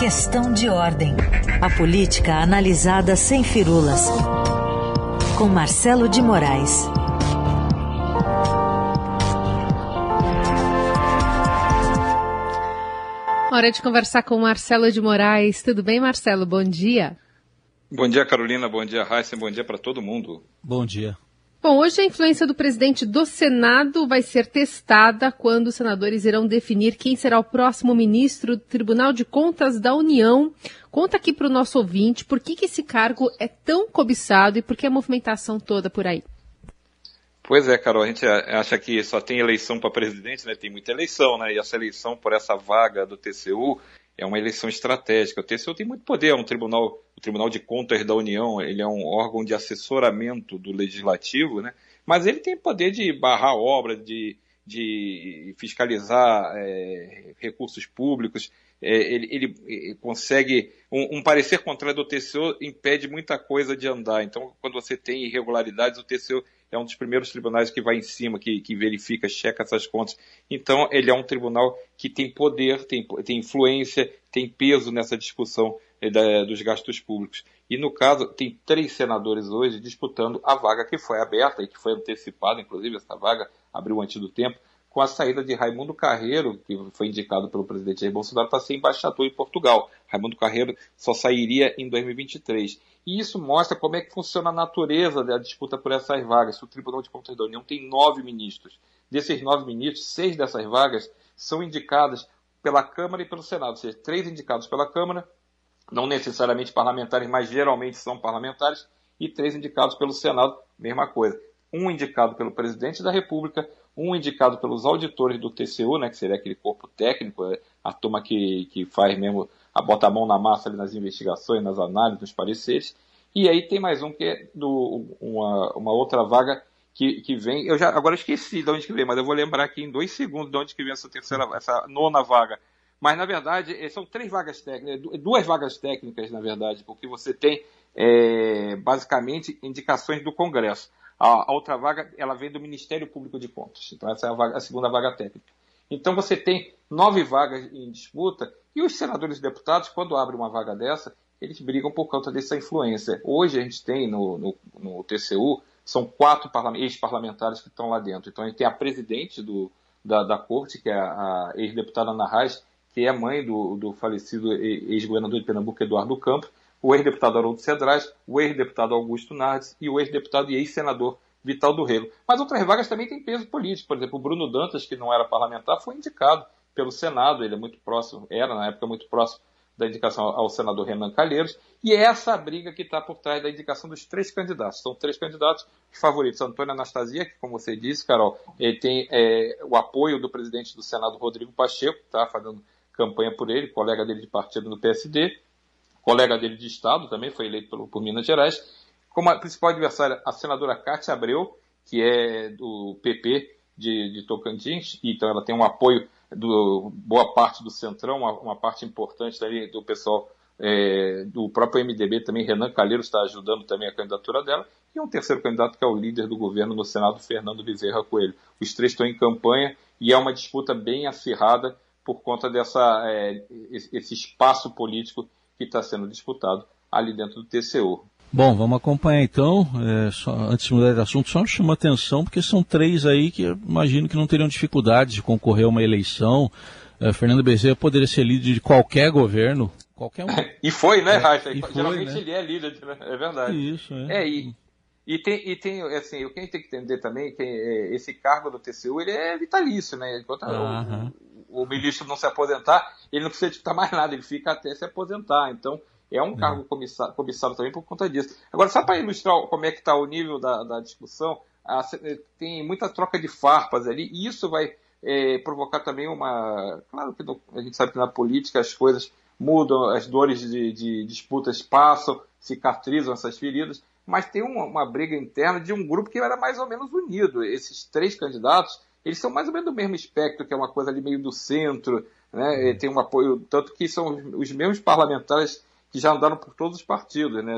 Questão de ordem. A política analisada sem firulas. Com Marcelo de Moraes. Hora de conversar com Marcelo de Moraes. Tudo bem, Marcelo? Bom dia. Bom dia, Carolina. Bom dia, Raíssa. Bom dia para todo mundo. Bom dia. Bom, hoje a influência do presidente do Senado vai ser testada quando os senadores irão definir quem será o próximo ministro do Tribunal de Contas da União. Conta aqui para o nosso ouvinte por que, que esse cargo é tão cobiçado e por que a movimentação toda por aí. Pois é, Carol, a gente acha que só tem eleição para presidente, né? Tem muita eleição, né? E essa eleição por essa vaga do TCU é uma eleição estratégica. O TCU tem muito poder, é um tribunal, o Tribunal de Contas da União, ele é um órgão de assessoramento do legislativo, né? Mas ele tem poder de barrar obra, de, de fiscalizar é, recursos públicos. É, ele, ele, consegue um, um, parecer contrário do TCU impede muita coisa de andar. Então, quando você tem irregularidades, o TCU é um dos primeiros tribunais que vai em cima, que, que verifica, checa essas contas. Então, ele é um tribunal que tem poder, tem, tem influência, tem peso nessa discussão eh, da, dos gastos públicos. E no caso, tem três senadores hoje disputando a vaga que foi aberta e que foi antecipada, inclusive essa vaga abriu antes do tempo, com a saída de Raimundo Carreiro, que foi indicado pelo presidente Jair Bolsonaro para ser embaixador em Portugal. Raimundo Carreiro só sairia em 2023. E isso mostra como é que funciona a natureza da disputa por essas vagas. O Tribunal de Contas da União tem nove ministros. Desses nove ministros, seis dessas vagas são indicadas pela Câmara e pelo Senado, ou seja, três indicados pela Câmara, não necessariamente parlamentares, mas geralmente são parlamentares, e três indicados pelo Senado, mesma coisa. Um indicado pelo presidente da República, um indicado pelos auditores do TCU, né, que seria aquele corpo técnico, é, a turma que, que faz mesmo a bota a mão na massa ali nas investigações, nas análises, nos pareceres. E aí tem mais um que é do, uma, uma outra vaga que, que vem. Eu já agora esqueci de onde que vem, mas eu vou lembrar aqui em dois segundos de onde que vem essa terceira, essa nona vaga. Mas na verdade eh, são três vagas técnicas, eh, duas vagas técnicas na verdade, porque você tem é, basicamente indicações do Congresso. A, a, outra vaga ela vem do Ministério Público de Contas. Então essa é a, vaga, a segunda vaga técnica. Então você tem nove vagas em disputa e os senadores e deputados, quando abrem uma vaga dessa, eles brigam por conta dessa influência. Hoje a gente tem no, no, no TCU, são quatro ex-parlamentares que estão lá dentro. Então a gente tem a presidente do, da, da corte, que é a, a ex-deputada Ana Reis, que é mãe do, do falecido ex-governador de Pernambuco, Eduardo Campos, o ex-deputado Haroldo Cedrais, o ex-deputado Augusto Nardes e o ex-deputado e ex-senador Vital do Rego. Mas outras vagas também têm peso político. Por exemplo, o Bruno Dantas, que não era parlamentar, foi indicado pelo Senado. Ele é muito próximo, era na época muito próximo da indicação ao senador Renan Calheiros. E é essa a briga que está por trás da indicação dos três candidatos. São três candidatos os favoritos. Antônio Anastasia, que, como você disse, Carol, ele tem é, o apoio do presidente do Senado, Rodrigo Pacheco, está fazendo campanha por ele, colega dele de partido no PSD, colega dele de Estado, também foi eleito pelo, por Minas Gerais como a principal adversária a senadora Cátia Abreu, que é do PP de, de Tocantins, então ela tem um apoio do boa parte do Centrão, uma, uma parte importante dali do pessoal é, do próprio MDB também, Renan Calheiros está ajudando também a candidatura dela, e um terceiro candidato que é o líder do governo no Senado, Fernando Bezerra Coelho. Os três estão em campanha e é uma disputa bem acirrada por conta dessa é, esse espaço político que está sendo disputado ali dentro do TCU. Bom, vamos acompanhar então. É, só, antes de mudar de assunto, só chama atenção, porque são três aí que imagino que não teriam dificuldades de concorrer a uma eleição. É, Fernando Bezerra poderia ser líder de qualquer governo. Qualquer um. e foi, né, é, Rafa? Geralmente né? ele é líder, né? é verdade. Isso, é. é e, e tem, e tem assim, o que a gente tem que entender também que é, esse cargo do TCU ele é vitalício, né? Enquanto o, o, ministro não se aposentar, ele não precisa disputar mais nada, ele fica até se aposentar. Então, é um cargo cobiçado, cobiçado também por conta disso. Agora, só para ilustrar como é que está o nível da, da discussão, a, tem muita troca de farpas ali, e isso vai é, provocar também uma. Claro que no, a gente sabe que na política as coisas mudam, as dores de, de disputas passam, cicatrizam essas feridas, mas tem uma, uma, briga interna de um grupo que era mais ou menos unido. Esses três candidatos, eles são mais ou menos do mesmo espectro, que é uma coisa ali meio do centro, né? tem um apoio, tanto que são os mesmos parlamentares que já andaram por todos os partidos, né?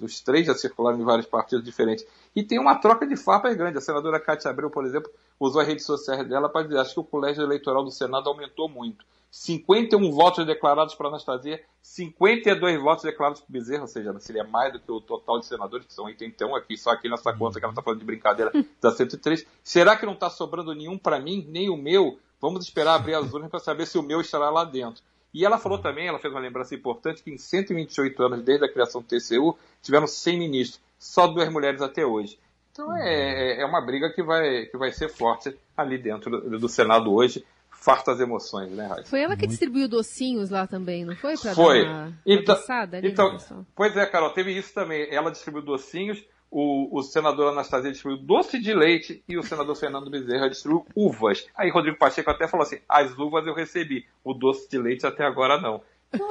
Os três já circularam em vários partidos diferentes. E tem uma troca de farpas grande. A senadora Cátia Abreu, por exemplo, usou as redes sociais dela para dizer: acho que o colégio eleitoral do Senado aumentou muito. 51 votos declarados para Anastasia, 52 votos declarados para Bezerra, ou seja, seria mais do que o total de senadores, que são 81 aqui, só aqui nessa conta que ela está falando de brincadeira, da 103. Será que não está sobrando nenhum para mim, nem o meu? Vamos esperar abrir as urnas para saber se o meu estará lá dentro. E ela falou também, ela fez uma lembrança importante, que em 128 anos, desde a criação do TCU, tiveram 100 ministros, só duas mulheres até hoje. Então é, é uma briga que vai, que vai ser forte ali dentro do, do Senado hoje fartas emoções, né, Raíssa? Foi ela que distribuiu docinhos lá também, não foi? Pra foi. Dar uma então, ali, então pois é, Carol, teve isso também. Ela distribuiu docinhos, o, o senador Anastasia distribuiu doce de leite e o senador Fernando Bezerra distribuiu uvas. Aí Rodrigo Pacheco até falou assim: as uvas eu recebi, o doce de leite até agora não. Então,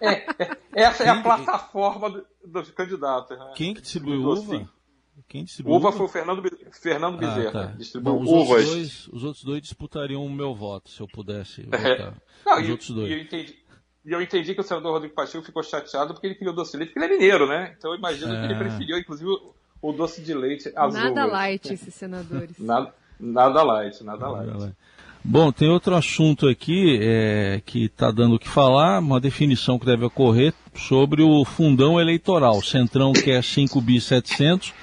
é, é, é, essa é a plataforma dos do candidatos. Né? Quem que distribuiu uva? Quem distribuiu? Uva foi o Fernando, Fernando ah, Bezerra. Ah, tá. Distribuiu Bom, os uvas. Outros dois, os outros dois disputariam o meu voto, se eu pudesse é. votar. Não, os e, outros dois. E eu, entendi, e eu entendi que o senador Rodrigo Pacheco ficou chateado porque ele queria o doce de leite, porque ele é mineiro, né? Então eu imagino é. que ele é. preferiu, inclusive, o, o doce de leite azul. Nada light esses senadores. nada, nada light, nada, nada light. light. Bom, tem outro assunto aqui é, que está dando o que falar, uma definição que deve ocorrer sobre o fundão eleitoral. Centrão quer 5 bi 700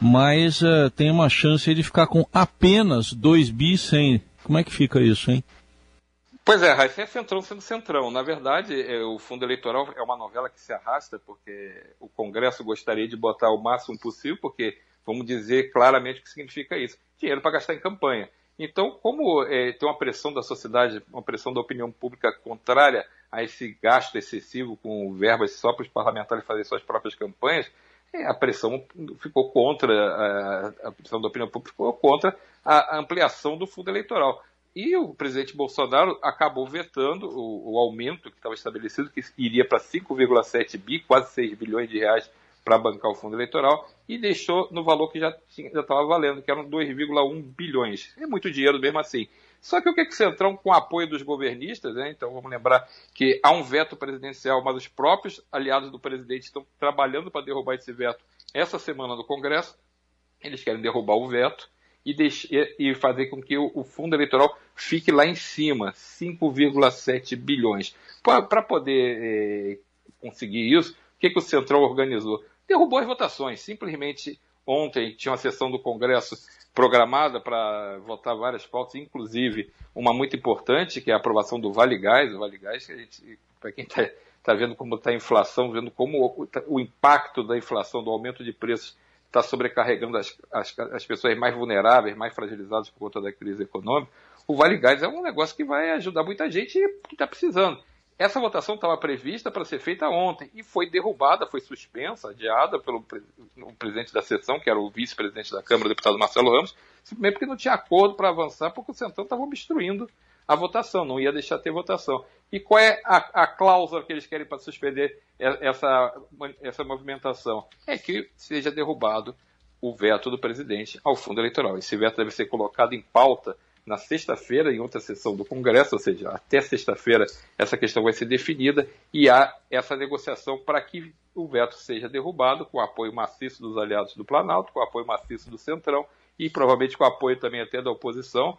mas uh, tem uma chance de ficar com apenas 2 bi 100. Como é que fica isso, hein? Pois é, Raíssa é centrão sendo centrão. Na verdade, é, o fundo eleitoral é uma novela que se arrasta, porque o Congresso gostaria de botar o máximo possível, porque vamos dizer claramente o que significa isso: dinheiro para gastar em campanha. Então, como é, tem uma pressão da sociedade, uma pressão da opinião pública contrária a esse gasto excessivo com verbas só para os parlamentares fazerem suas próprias campanhas, a pressão ficou contra, a, pressão da opinião pública ficou contra a ampliação do fundo eleitoral. E o presidente Bolsonaro acabou vetando o, o aumento que estava estabelecido, que iria para 5,7 bi, quase 6 bilhões de reais para bancar o fundo eleitoral, e deixou no valor que já estava valendo, que eram 2,1 bilhões. É muito dinheiro mesmo assim. Só que o que, o Centrão, com o apoio dos governistas, né, então vamos lembrar que há um veto presidencial, mas os próprios aliados do presidente estão trabalhando para derrubar esse veto essa semana no Congresso. Eles querem derrubar o veto e, e fazer com que o, o, fundo eleitoral fique lá em cima, 5,7 bilhões. Para poder é, conseguir isso, o que, que o Centrão organizou? Derrubou as votações. Simplesmente ontem tinha uma sessão do Congresso programada para votar várias pautas, inclusive uma muito importante, que é a aprovação do Vale Gás. O Vale Gás, para quem está tá vendo como está a inflação, vendo como o, o, impacto da inflação, do aumento de preços, está sobrecarregando as, as, as, pessoas mais vulneráveis, mais fragilizadas por conta da crise econômica, o Vale Gás é um negócio que vai ajudar muita gente que está precisando. Essa votação estava prevista para ser feita ontem e foi derrubada, foi suspensa, adiada pelo presidente da sessão, que era o vice-presidente da Câmara, o deputado Marcelo Ramos, simplesmente porque não tinha acordo para avançar, porque o Centrão estava obstruindo a votação, não ia deixar ter votação. E qual é a, a cláusula que eles querem para suspender essa, essa movimentação? É que seja derrubado o veto do presidente ao fundo eleitoral. Esse veto deve ser colocado em pauta na sexta-feira, em outra sessão do Congresso, ou seja, até sexta-feira essa questão vai ser definida e há essa negociação para que o veto seja derrubado, com o apoio maciço dos aliados do Planalto, com o apoio maciço do Centrão e provavelmente com o apoio também até da oposição,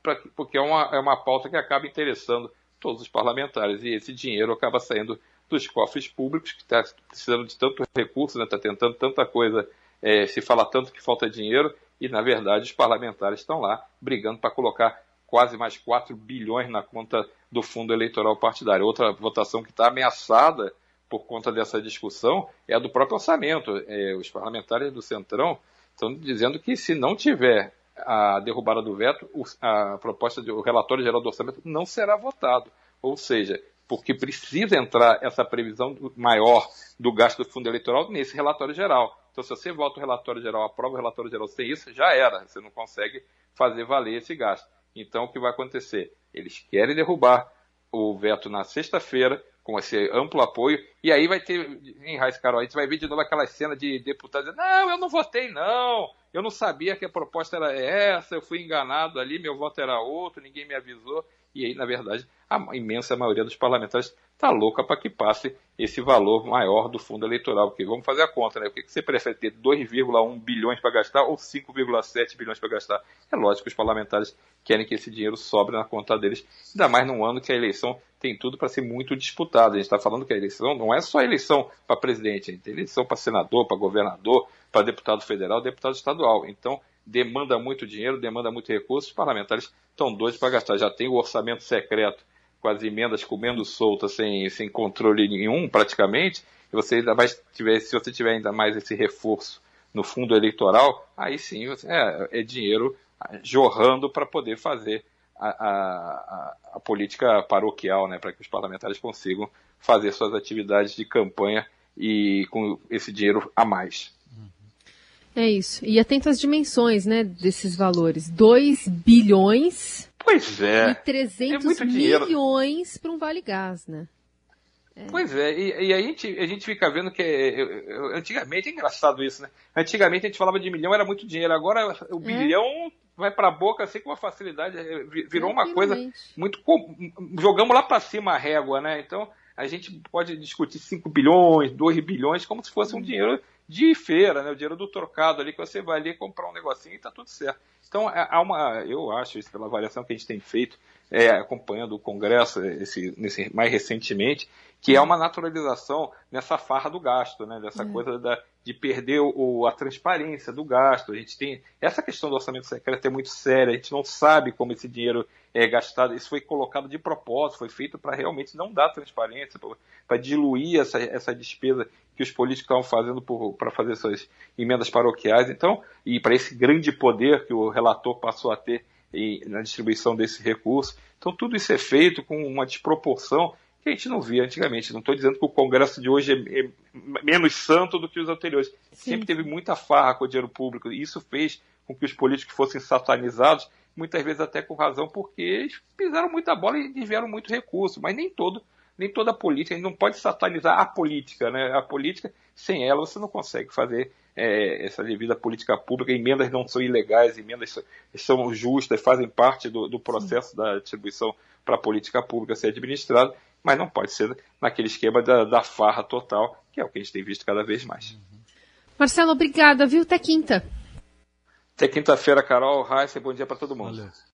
pra, porque é uma, é uma pauta que acaba interessando todos os parlamentares e esse dinheiro acaba saindo dos cofres públicos, que está precisando de tanto recurso, está né, tá tentando tanta coisa, é, se fala tanto que falta dinheiro, e, na verdade, os parlamentares estão lá brigando para colocar quase mais 4 bilhões na conta do fundo eleitoral partidário. Outra votação que está ameaçada por conta dessa discussão é a do próprio orçamento. É, os parlamentares do Centrão estão dizendo que se não tiver a derrubada do veto, a proposta do relatório geral do orçamento não será votado. Ou seja, porque precisa entrar essa previsão maior do gasto do fundo eleitoral nesse relatório geral. Então, se você vota o relatório geral, aprova o relatório geral sem isso, já era. Você não consegue fazer valer esse gasto. Então, o que vai acontecer? Eles querem derrubar o veto na sexta-feira, com esse amplo apoio, e aí vai ter, em Raiz Carol, a gente vai ver de novo aquela cena de deputados dizendo, não, eu não votei não, eu não sabia que a proposta era essa, eu fui enganado ali, meu voto era outro, ninguém me avisou, E aí, na verdade, a imensa maioria dos parlamentares está louca para que passe esse valor maior do fundo eleitoral. Porque vamos fazer a conta, né? O que você prefere ter 2,1 bilhões para gastar ou 5,7 bilhões para gastar? É lógico que os parlamentares querem que esse dinheiro sobre na conta deles, ainda mais num ano que a eleição tem tudo para ser muito disputada. A gente está falando que a eleição não é só eleição para presidente, tem eleição para senador, para governador, para deputado federal, deputado estadual. Então, demanda muito dinheiro, demanda muito recursos, os parlamentares estão doidos para gastar. Já tem o orçamento secreto com as emendas comendo soltas, sem, sem controle nenhum, praticamente, e você ainda vai tiver, se você tiver ainda mais esse reforço no fundo eleitoral, aí sim é, é dinheiro jorrando para poder fazer a, a, a, política paroquial, né, para que os parlamentares consigam fazer suas atividades de campanha e com esse dinheiro a mais. É isso. E atento às dimensões, né, desses valores. 2 bilhões Pois é. E 300 é milhões para um Vale Gás, né? É. Pois é, e, e, a, gente, a gente fica vendo que é, antigamente é engraçado isso, né? Antigamente a gente falava de milhão, era muito dinheiro, agora o é. bilhão vai para a boca assim com uma facilidade, é, virou uma coisa muito. Jogamos lá para cima a régua, né? Então a gente pode discutir 5 bilhões, 2 bilhões, como se fosse um dinheiro de feira, né? O dinheiro do trocado ali, que você vai ali comprar um negocinho e tá tudo certo. Então, é, há uma, eu acho, isso pela avaliação que a gente tem feito, é, acompanhando o Congresso esse, nesse, mais recentemente, que é uma naturalização nessa farra do gasto, né? Dessa uhum. coisa da, de perder o, a transparência do gasto. A gente tem essa questão do orçamento secreto é muito séria. A gente não sabe como esse dinheiro é gastado. Isso foi colocado de propósito, foi feito para realmente não dar transparência, para diluir essa, essa despesa que os políticos estavam fazendo para fazer suas emendas paroquiais. Então, e para esse grande poder que o relator passou a ter e, na distribuição desse recurso. Então, tudo isso é feito com uma desproporção que a gente não via antigamente. Não estou dizendo que o Congresso de hoje é, é menos santo do que os anteriores. Sim. Sempre teve muita farra com o dinheiro público. E isso fez com que os políticos fossem satanizados, muitas vezes até com razão, porque eles pisaram muita bola e desviaram muito recurso. Mas nem todo nem toda política, a gente não pode satanizar a política, né? A política, sem ela, você não consegue fazer é, essa devida política pública. Emendas não são ilegais, emendas são justas, fazem parte do, do processo Sim. da distribuição para a política pública ser administrada, mas não pode ser naquele esquema da, da, farra total, que é o que a gente tem visto cada vez mais. Marcelo, obrigada, viu? Até quinta. Até quinta-feira, Carol, Raíssa, bom dia para todo mundo. Valeu.